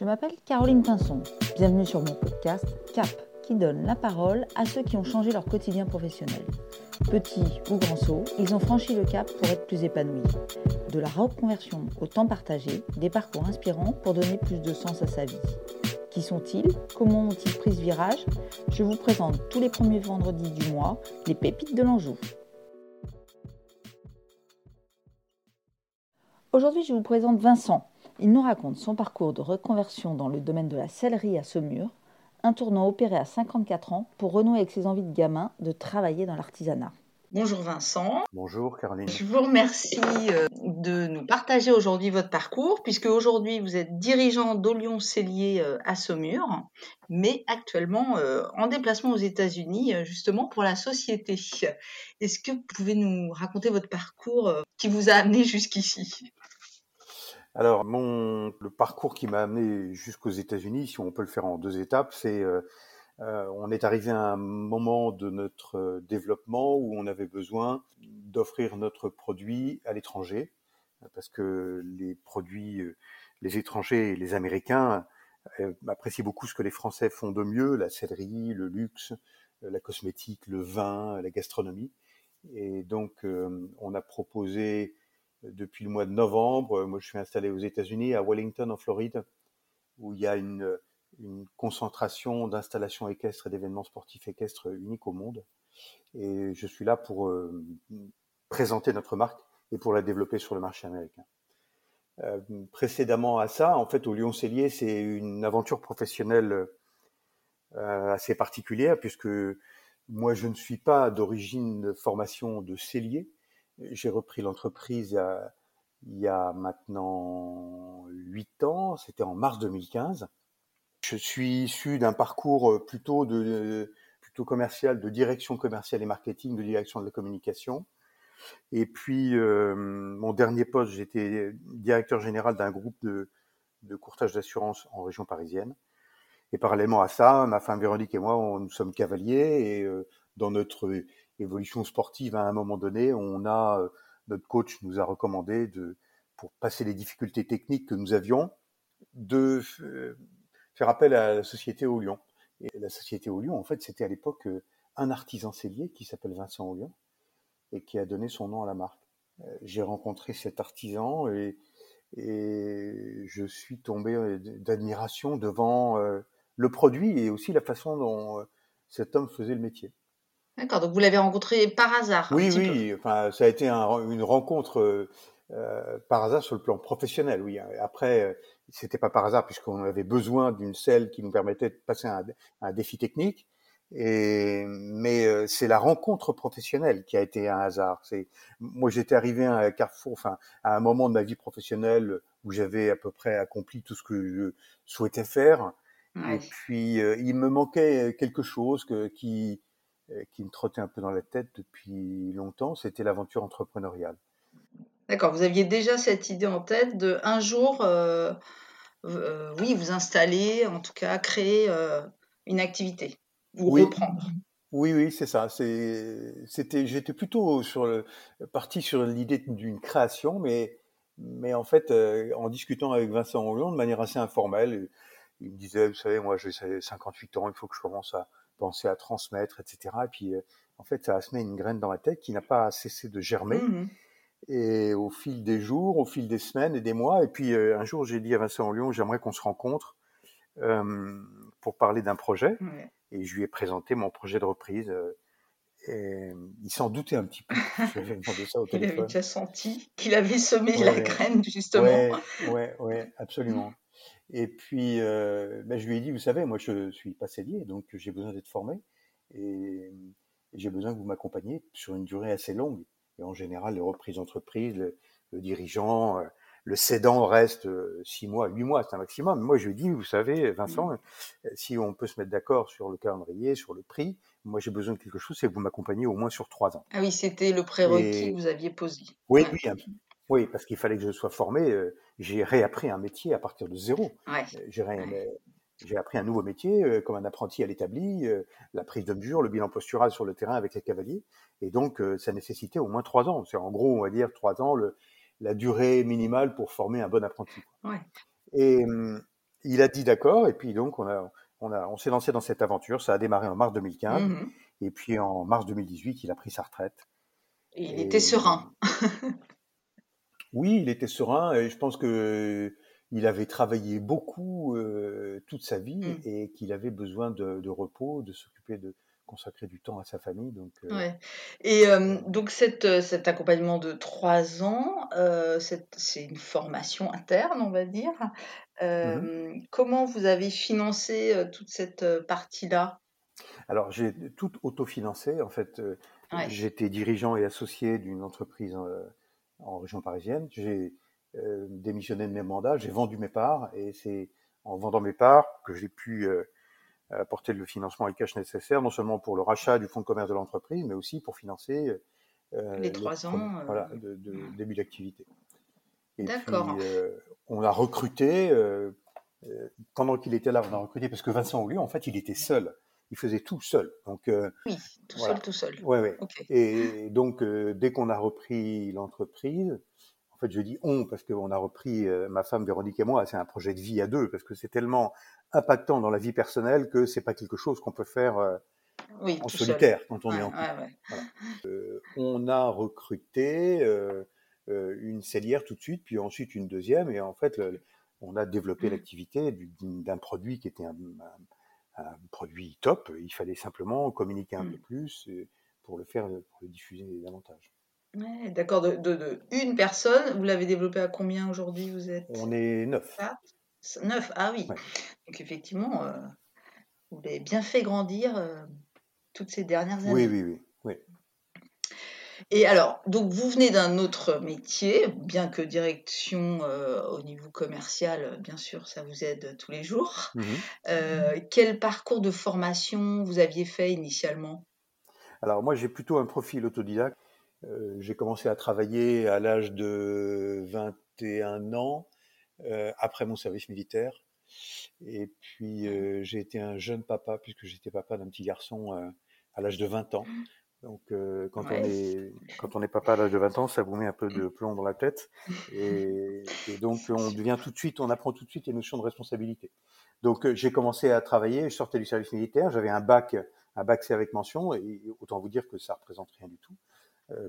Je m'appelle Caroline Pinson. Bienvenue sur mon podcast CAP, qui donne la parole à ceux qui ont changé leur quotidien professionnel. Petits ou grands sauts, ils ont franchi le cap pour être plus épanouis. De la reconversion au temps partagé, des parcours inspirants pour donner plus de sens à sa vie. Qui sont-ils? Comment ont-ils pris ce virage? Je vous présente tous les premiers vendredis du mois les pépites de l'Anjou. Aujourd'hui, je vous présente Vincent. Il nous raconte son parcours de reconversion dans le domaine de la sellerie à Saumur, un tournant opéré à 54 ans pour renouer avec ses envies de gamin de travailler dans l'artisanat. Bonjour Vincent. Bonjour Caroline. Je vous remercie euh, de nous partager aujourd'hui votre parcours, puisque aujourd'hui vous êtes dirigeant d'Olion Cellier euh, à Saumur, mais actuellement euh, en déplacement aux États-Unis, justement pour la société. Est-ce que vous pouvez nous raconter votre parcours qui vous a amené jusqu'ici? Alors, mon, le parcours qui m'a amené jusqu'aux États-Unis, si on peut le faire en deux étapes, c'est euh, on est arrivé à un moment de notre euh, développement où on avait besoin d'offrir notre produit à l'étranger, parce que les produits, euh, les étrangers et les Américains apprécient beaucoup ce que les Français font de mieux, la sellerie, le luxe, la cosmétique, le vin, la gastronomie. Et donc, on a proposé depuis le mois de novembre, moi je suis installé aux États-Unis, à Wellington, en Floride, où il y a une concentration d'installations équestres et d'événements sportifs équestres uniques au monde. Et je suis là pour euh, présenter notre marque et pour la développer sur le marché américain. Euh, précédemment à ça, en fait, au Lyon Cellier, c'est une aventure professionnelle euh, assez particulière puisque moi, je ne suis pas d'origine de formation de cellier. J'ai repris l'entreprise il y a maintenant huit ans, c'était en mars 2015. Je suis issu d'un parcours euh, plutôt de plutôt commercial, de direction commerciale et marketing, de direction de la communication. Et puis euh, mon dernier poste, j'étais directeur général d'un groupe de, de courtage d'assurance en région parisienne. Et parallèlement à ça, ma femme Véronique et moi, nous sommes cavaliers et euh, dans notre évolution sportive, à un moment donné, on a notre coach nous a recommandé de pour passer les difficultés techniques que nous avions, de faire appel à la société au. Et la société au en fait, c'était à l'époque euh, un artisan cellier qui s'appelle Vincent Aulion et qui a donné son nom à la marque. Euh, j'ai rencontré cet artisan et, je suis tombé euh, d'admiration devant le produit et aussi la façon dont cet homme faisait le métier. D'accord, donc vous l'avez rencontré par hasard. Oui, oui, enfin, ça a été une rencontre par hasard sur le plan professionnel, oui. Après, c'était pas par hasard puisqu'on avait besoin d'une selle qui nous permettait de passer un, un défi technique. Et, mais euh, c'est la rencontre professionnelle qui a été un hasard. C'est moi j'étais arrivé à un carrefour, enfin à un moment de ma vie professionnelle où j'avais à peu près accompli tout ce que je souhaitais faire. Et puis euh, il me manquait quelque chose que, qui euh, qui me trottait un peu dans la tête depuis longtemps. C'était l'aventure entrepreneuriale. D'accord, vous aviez déjà cette idée en tête de un jour euh, oui, vous installer, en tout cas créer euh, une activité ou reprendre. Oui, oui, c'est ça. C'était, j'étais plutôt sur le, parti sur l'idée d'une création, mais, mais en fait, euh, en discutant avec Vincent Hollande de manière assez informelle, il me disait, vous savez, moi j'ai 58 ans, il faut que je commence à penser à transmettre, etc. Et puis, en fait, ça a semé une graine dans ma tête qui n'a pas cessé de germer. Mmh et au fil des jours, au fil des semaines et des mois, et puis euh, un jour j'ai dit à Vincent Lyon, j'aimerais qu'on se rencontre euh, pour parler d'un projet. Et je lui ai présenté mon projet de reprise. Euh, et il s'en doutait un petit peu. ça au il avait déjà senti qu'il avait semé la graine, justement. Oui, ouais, absolument. Et puis, ben, je lui ai dit, vous savez, moi, je suis pas cellier, donc j'ai besoin d'être formé. Et, et j'ai besoin que vous m'accompagniez sur une durée assez longue. Et en général, les reprises d'entreprise, le, dirigeant, euh, le cédant reste euh, six mois, huit mois, c'est un maximum. Moi, je lui dis, vous savez, Vincent, mmh. euh, si on peut se mettre d'accord sur le calendrier, sur le prix, moi, j'ai besoin de quelque chose, c'est que vous m'accompagnez au moins sur trois ans. Ah oui, c'était le prérequis que vous aviez posé. Oui, oui, oui, parce qu'il fallait que je sois formé. J'ai réappris un métier à partir de zéro. Ouais. J'ai j'ai appris un nouveau métier, euh, comme un apprenti à l'établi, euh, la prise de mesure, le bilan postural sur le terrain avec les cavaliers. Et donc, euh, ça nécessitait au moins trois ans. C'est en gros, on va dire, trois ans, le, la durée minimale pour former un bon apprenti. Ouais. Et, il a dit d'accord, et puis donc on, a, on, a, on s'est lancé dans cette aventure. Ça a démarré en mars 2015, mmh et puis en mars 2018, il a pris sa retraite. Et il était serein. oui, il était serein, et je pense que il avait travaillé beaucoup euh, toute sa vie mmh. et qu'il avait besoin de, de repos, de s'occuper de, consacrer du temps à sa famille. Donc, euh, ouais. Et euh, donc cette, cet accompagnement de trois ans, c'est une formation interne, on va dire. Mmh comment vous avez financé toute cette partie-là? Alors j'ai tout autofinancé. En fait, j'étais dirigeant et associé d'une entreprise en, région parisienne. J'ai démissionné de mes mandats, j'ai vendu mes parts et c'est en vendant mes parts que j'ai pu apporter le financement et le cash nécessaire, non seulement pour le rachat du fonds de commerce de l'entreprise, mais aussi pour financer euh, les trois ans euh, voilà, de, de début d'activité. D'accord. Euh, on a recruté, pendant qu'il était là, on a recruté, parce que Vincent Oulieu, en fait, il était seul. Il faisait tout seul. Donc, oui, tout seul, tout seul. Ouais, ouais. Et donc, dès qu'on a repris l'entreprise, en fait, je dis on parce qu'on a repris ma femme Véronique et moi. C'est un projet de vie à deux parce que c'est tellement impactant dans la vie personnelle que c'est pas quelque chose qu'on peut faire euh, en solitaire quand on est en couple. Euh, on a recruté euh, une cellière tout de suite, puis ensuite une deuxième, et en fait, on a développé mmh. l'activité d'un produit qui était un, produit top. Il fallait simplement communiquer un peu mmh. plus pour le faire, pour le diffuser davantage. D'accord, de, une personne, vous l'avez développé à combien aujourd'hui Vous êtes On est neuf. Neuf, ah oui. Donc effectivement, euh, vous l'avez bien fait grandir euh, toutes ces dernières années. Oui, oui, oui. Et alors, donc vous venez d'un autre métier, bien que direction euh, au niveau commercial, bien sûr, ça vous aide tous les jours. Mmh quel parcours de formation vous aviez fait initialement? Alors moi, j'ai plutôt un profil autodidacte. j'ai commencé à travailler à l'âge de 21 ans euh, après mon service militaire. Et puis euh, j'ai été un jeune papa puisque j'étais papa d'un petit garçon euh, à l'âge de 20 ans. Donc quand on est quand on est papa à l'âge de 20 ans, ça vous met un peu de plomb dans la tête et, et donc on devient tout de suite, on apprend tout de suite les notions de responsabilité. Donc j'ai commencé à travailler, je sortais du service militaire, j'avais un bac un bac C avec mention et autant vous dire que ça représente rien du tout,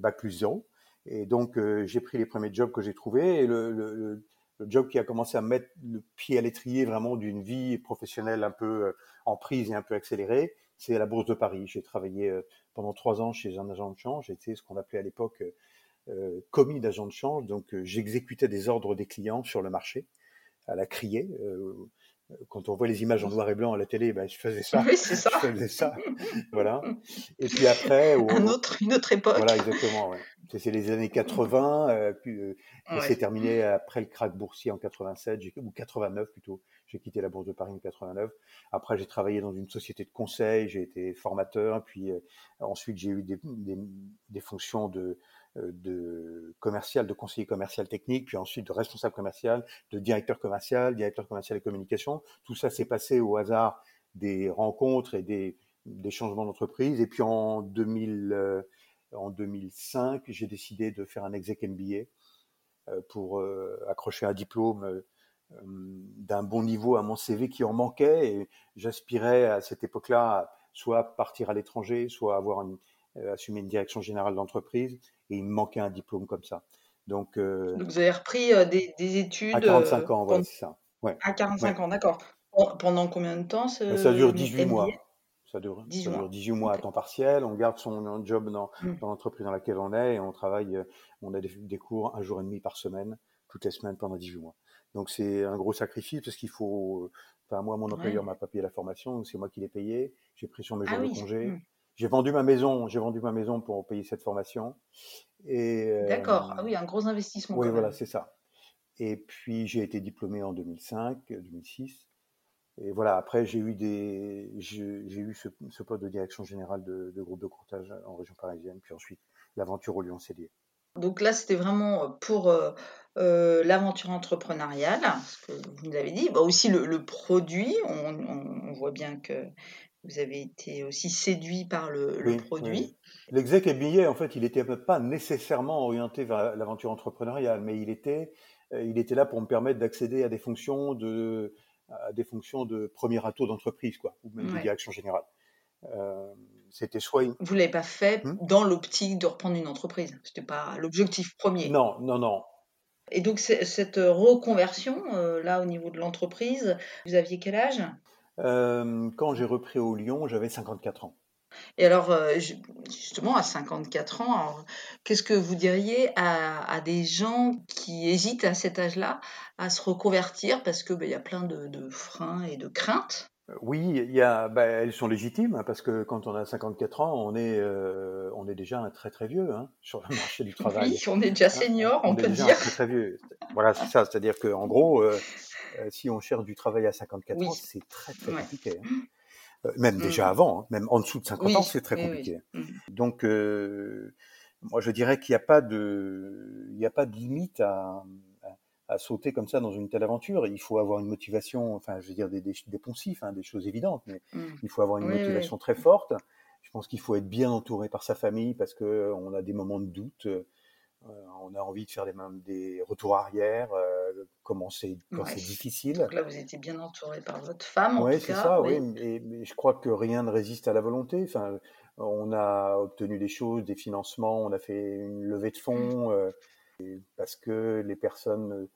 bac plus zéro. Et donc j'ai pris les premiers jobs que j'ai trouvés et le, le, le job qui a commencé à mettre le pied à l'étrier vraiment d'une vie professionnelle un peu euh, en prise et un peu accélérée, c'est la Bourse de Paris. J'ai travaillé euh, pendant trois ans chez un agent de change. J'étais ce qu'on appelait à l'époque euh, commis d'agent de change. Donc j'exécutais des ordres des clients sur le marché à la criée quand on voit les images en noir et blanc à la télé, ben, je faisais ça. Oui, c'est ça. Je faisais ça. voilà. Et puis après. Un autre, une autre époque. Voilà, exactement. Ouais. C'est les années 80, euh, puis euh, c'est terminé après le crack boursier en 87, ou 89 plutôt. J'ai quitté la bourse de Paris en 89. Après, j'ai travaillé dans une société de conseil, j'ai été formateur, puis euh, ensuite j'ai eu des, des, des fonctions de de commercial, de conseiller commercial technique, puis ensuite de responsable commercial, de directeur commercial, directeur commercial et communication. Tout ça s'est passé au hasard des rencontres et des, changements d'entreprise. Et puis en, 2000, euh, 2005, j'ai décidé de faire un exec MBA euh, pour accrocher un diplôme d'un bon niveau à mon CV qui en manquait. Et j'aspirais à cette époque-là soit partir à l'étranger, soit avoir assumer une direction générale d'entreprise et il me manquait un diplôme comme ça. Donc, euh, Donc vous avez repris euh, des, des, études à 45 ans, voilà, c'est ça. Ouais. À 45 ans, d'accord. Pendant combien de temps ce, Ça dure 18 mois. Ça dure, 18, ça dure 18 mois à temps partiel. On garde son job dans, mmh. dans l'entreprise dans laquelle on est et on travaille. Euh, on a des, des, cours un jour et demi par semaine, toutes les semaines pendant 18 mois. Donc c'est un gros sacrifice parce qu'il faut. Enfin, moi, mon employeur m'a pas payé la formation, c'est moi qui l'ai payé. J'ai pris sur mes ah jours de congé. Mmh. J'ai vendu ma maison, j'ai vendu ma maison pour payer cette formation. Et D'accord. Ah oui, un gros investissement. Oui, voilà, c'est ça. Et puis j'ai été diplômé en 2005, 2006. Et voilà, après j'ai eu des, j'ai eu ce, poste de direction générale de, groupe de courtage en région parisienne, puis ensuite l'aventure au Lyon-Cellier. Donc là, c'était vraiment pour euh, euh, l'aventure entrepreneuriale, ce que vous nous avez dit. Bah, aussi le, produit, on, voit bien que vous avez été aussi séduit par le, produit. L'exec billet, en fait, il n'était pas nécessairement orienté vers l'aventure entrepreneuriale, mais il était, euh, il était là pour me permettre d'accéder à des fonctions de, à des fonctions de premier atout d'entreprise, quoi, ou même de direction générale. c'était soit. Vous l'avez pas fait hmm? dans l'optique de reprendre une entreprise. C'était pas l'objectif premier. Non, non, non. Et donc cette reconversion là au niveau de l'entreprise, vous aviez quel âge? Quand j'ai repris au Lyon, j'avais 54 ans. Et alors, euh, justement, à 54 ans, qu'est-ce que vous diriez à, des gens qui hésitent à cet âge-là à se reconvertir parce qu'il ben, y a plein de, freins et de craintes? Euh, oui, il y a, ben, elles sont légitimes hein, parce que quand on a 54 ans, on est, euh, on est déjà un très très vieux hein, sur le marché du travail. Oui, on est déjà hein, senior, on, peut dire. très très vieux. Voilà, c'est ça. C'est-à-dire qu'en gros, si on cherche du travail à 54 ans, c'est très très compliqué. Euh, même mmh. déjà avant, hein, même en dessous de 50 ans, c'est très compliqué. Mmh. Donc, euh, moi, je dirais qu'il n'y a pas de, il n'y a pas de limite à, à, sauter comme ça dans une telle aventure. Il faut avoir une motivation, enfin, je veux dire des, des, des poncifs, hein, des choses évidentes, mais mmh. il faut avoir une motivation très forte. Je pense qu'il faut être bien entouré par sa famille parce que on a des moments de doute. Euh, on a envie de faire des, des retours arrière, euh, quand c'est difficile. Donc là, vous étiez bien entouré par votre femme. Oui, c'est ça, oui. Mais, je crois que rien ne résiste à la volonté. Enfin, on a obtenu des choses, des financements, on a fait une levée de fonds euh, parce que les personnes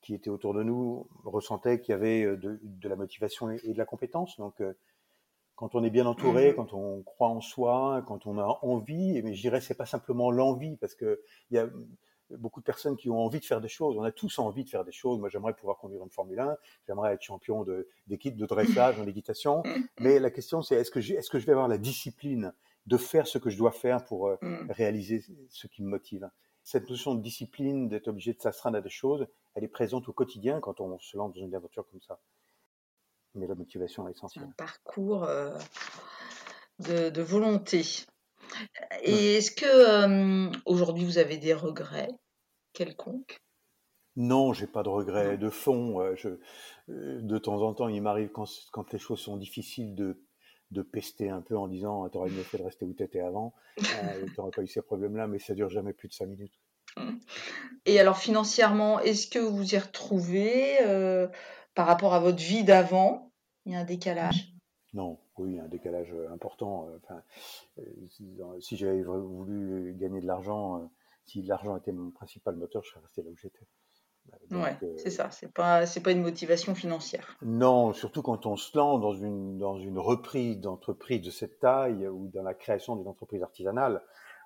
qui étaient autour de nous ressentaient qu'il y avait de, la motivation et, de la compétence. Donc, quand on est bien entouré, mmh quand on croit en soi, quand on a envie, mais je dirais c'est pas simplement l'envie, parce que il y a beaucoup de personnes qui ont envie de faire des choses. On a tous envie de faire des choses. Moi, j'aimerais pouvoir conduire une Formule 1, j'aimerais être champion d'équipe de, de, dressage en équitation. Mais la question, c'est est-ce que, je vais avoir la discipline de faire ce que je dois faire pour euh, réaliser ce qui me motive? Cette notion de discipline, d'être obligé de s'astreindre à des choses, elle est présente au quotidien quand on se lance dans une aventure comme ça mais la motivation est essentielle. Un parcours euh, de, volonté. Et est-ce que euh, aujourd'hui vous avez des regrets quelconques? Non, j'ai pas de regrets de fond. Euh, je, de temps en temps, il m'arrive quand, quand, les choses sont difficiles de, de pester un peu en disant t'aurais mieux fait de rester où t'étais avant, tu n'aurais pas eu ces problèmes-là, mais ça dure jamais plus de cinq minutes. Et alors financièrement, est-ce que vous y retrouvez par rapport à votre vie d'avant? Il y a un décalage? Non, oui, un décalage euh, important. Euh, enfin, euh, si j'avais voulu gagner de l'argent, si l'argent était mon principal moteur, je serais resté là où j'étais. Oui, c'est ça. C'est pas c'est pas une motivation financière. Non, surtout quand on se lance dans une dans une reprise d'entreprise de cette taille ou dans la création d'une entreprise artisanale,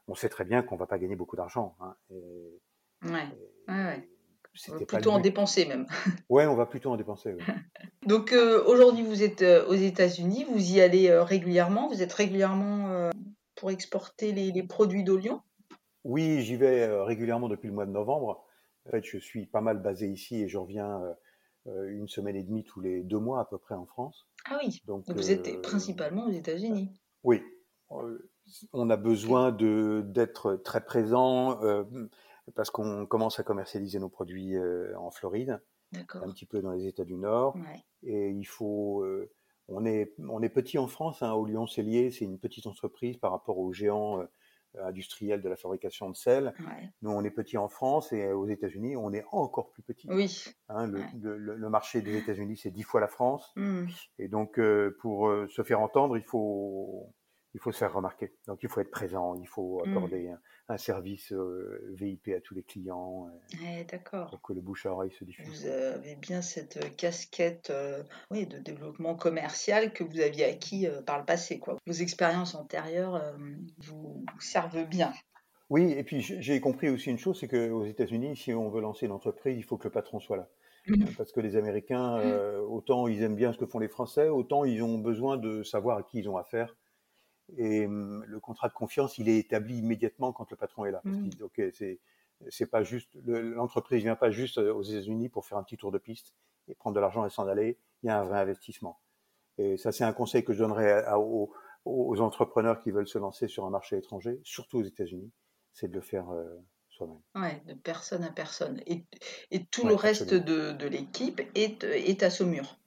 on sait très bien qu'on va pas gagner beaucoup d'argent. Hein, et, ouais. ouais. C'était plutôt en dépenser même. Ouais, on va plutôt en dépenser. Donc euh, aujourd'hui, vous êtes euh, aux États-Unis, vous y allez euh, régulièrement, vous êtes régulièrement pour exporter les, produits d'Olion? Oui, j'y vais régulièrement depuis le mois de novembre. En fait, je suis pas mal basé ici et je reviens une semaine et demie tous les deux mois à peu près en France. Ah oui. Donc, vous êtes principalement aux États-Unis. Oui. On a besoin de d'être très présent parce qu'on commence à commercialiser nos produits euh, en Floride, un petit peu dans les États du Nord, et il faut euh, on est, on est petit en France, hein, au Lyon Cellier, c'est une petite entreprise par rapport aux géants euh, industriels de la fabrication de sel. Nous, on est petit en France et aux États-Unis, on est encore plus petit. Oui. Hein, le, le, marché des États-Unis, c'est dix fois la France. Mmh. Et donc, pour se faire entendre, il faut, il faut se faire remarquer. Donc il faut être présent, il faut mmh. accorder un, service euh, VIP à tous les clients. Eh, d'accord. Pour que le bouche à oreille se diffuse. Vous avez bien cette euh, casquette euh, oui, de développement commercial que vous aviez acquis par le passé. Quoi. Vos expériences antérieures vous servent bien. Oui, et puis j'ai compris aussi une chose, c'est qu'aux États-Unis, si on veut lancer une entreprise, il faut que le patron soit là. Mmh. Parce que les Américains, autant ils aiment bien ce que font les Français, autant ils ont besoin de savoir à qui ils ont affaire et hum, le contrat de confiance, il est établi immédiatement quand le patron est là. Parce mmh. dit, OK, c'est, c'est pas juste, l'entreprise vient pas juste euh, aux États-Unis pour faire un petit tour de piste et prendre de l'argent et s'en aller. Il y a un vrai investissement. Et ça, c'est un conseil que je donnerais aux, entrepreneurs qui veulent se lancer sur un marché étranger, surtout aux États-Unis, c'est de le faire euh, soi-même. Ouais, de personne à personne. Et, et tout le reste de, de l'équipe est, est à Saumur.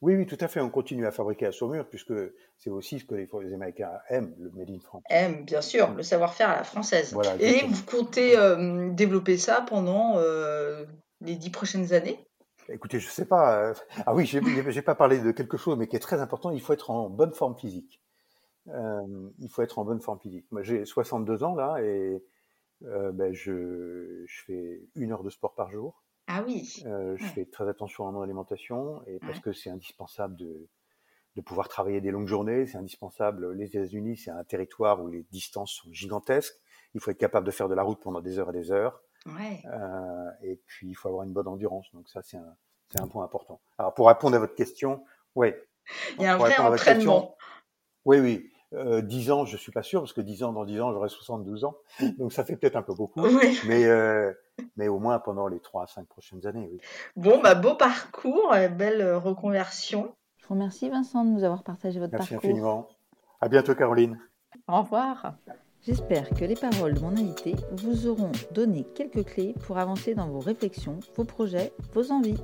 Oui, oui, tout à fait. On continue à fabriquer à Saumur, puisque c'est aussi ce que les, Américains aiment, le Made in France. Aiment, bien sûr, le savoir-faire à la française. Et vous comptez euh, développer ça pendant euh, les dix prochaines années? Écoutez, je sais pas. Ah oui, j'ai pas parlé de quelque chose, mais qui est très important. Il faut être en bonne forme physique. il faut être en bonne forme physique. Moi, j'ai 62 ans là et ben, je, je, fais une heure de sport par jour. Ah oui. je fais très attention à mon alimentation et parce que c'est indispensable de, de pouvoir travailler des longues journées. C'est indispensable. Les États-Unis, c'est un territoire où les distances sont gigantesques. Il faut être capable de faire de la route pendant des heures et des heures. Euh, et puis, il faut avoir une bonne endurance. Donc ça, c'est un, un, point important. Alors, pour répondre à votre question, oui. Il y a un vrai entraînement. oui, oui. Euh, 10 ans, je suis pas sûr, parce que 10 ans, dans 10 ans, j'aurai 72 ans. Donc ça fait peut-être un peu beaucoup. Mais, euh, mais au moins pendant les 3 à 5 prochaines années, oui. Bon, bah, beau parcours, belle reconversion. Je vous remercie Vincent de nous avoir partagé votre parcours. Merci infiniment. À bientôt Caroline. Au revoir. J'espère que les paroles de mon invité vous auront donné quelques clés pour avancer dans vos réflexions, vos projets, vos envies.